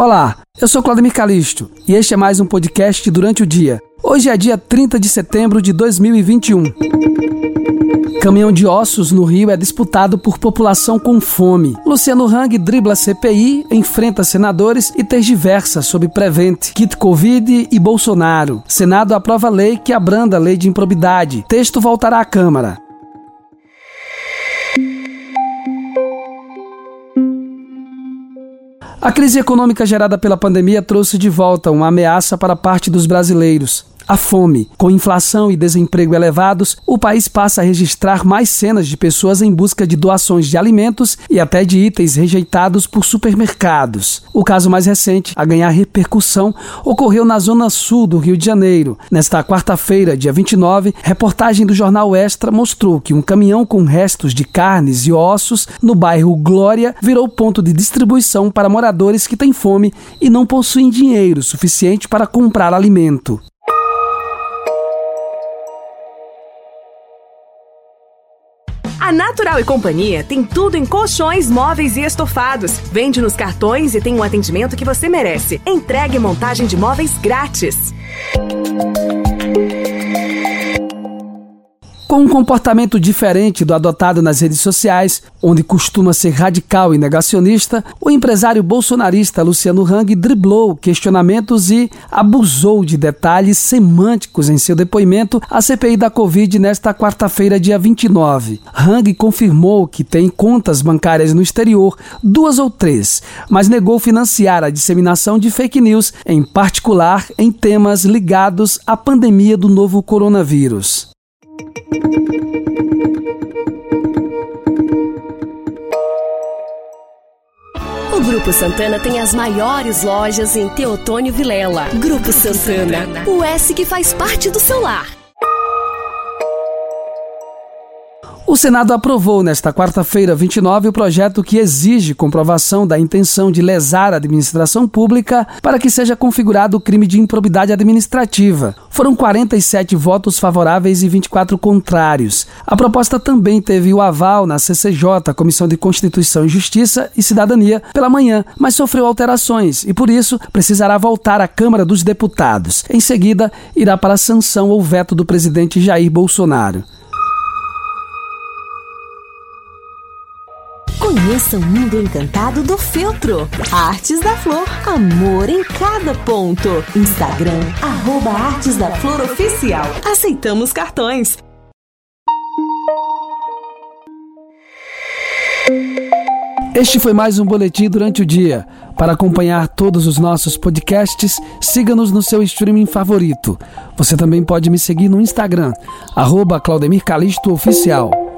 Olá, eu sou Claudemir Calisto e este é mais um podcast durante o dia. Hoje é dia 30 de setembro de 2021. Caminhão de ossos no Rio é disputado por população com fome. Luciano Hang dribla CPI, enfrenta senadores e tergiversa sobre Prevent, kit Covid e Bolsonaro. Senado aprova lei que abranda a lei de improbidade. Texto voltará à Câmara. A crise econômica gerada pela pandemia trouxe de volta uma ameaça para parte dos brasileiros a fome. Com inflação e desemprego elevados, o país passa a registrar mais cenas de pessoas em busca de doações de alimentos e até de itens rejeitados por supermercados. O caso mais recente a ganhar repercussão ocorreu na zona sul do Rio de Janeiro. Nesta quarta-feira, dia 29, reportagem do jornal Extra mostrou que um caminhão com restos de carnes e ossos no bairro Glória virou ponto de distribuição para moradores que têm fome e não possuem dinheiro suficiente para comprar alimento. A Natural e Companhia tem tudo em colchões, móveis e estofados. Vende nos cartões e tem um atendimento que você merece. Entregue montagem de móveis grátis. Com um comportamento diferente do adotado nas redes sociais, onde costuma ser radical e negacionista, o empresário bolsonarista Luciano Hang driblou questionamentos e abusou de detalhes semânticos em seu depoimento à CPI da Covid nesta quarta-feira, dia 29. Hang confirmou que tem contas bancárias no exterior, duas ou três, mas negou financiar a disseminação de fake news, em particular em temas ligados à pandemia do novo coronavírus. O Grupo Santana tem as maiores lojas em Teotônio Vilela. Grupo Santana, o S que faz parte do seu lar. O Senado aprovou nesta quarta-feira, 29, o projeto que exige comprovação da intenção de lesar a administração pública para que seja configurado o crime de improbidade administrativa. Foram 47 votos favoráveis e 24 contrários. A proposta também teve o aval na CCJ, Comissão de Constituição e Justiça e Cidadania, pela manhã, mas sofreu alterações e, por isso, precisará voltar à Câmara dos Deputados. Em seguida, irá para a sanção ou veto do presidente Jair Bolsonaro. Conheça o mundo encantado do feltro. Artes da Flor, amor em cada ponto. Instagram, arroba Artes da Flor Oficial. Aceitamos cartões. Este foi mais um Boletim durante o dia. Para acompanhar todos os nossos podcasts, siga-nos no seu streaming favorito. Você também pode me seguir no Instagram, arroba Claudemir Calisto Oficial.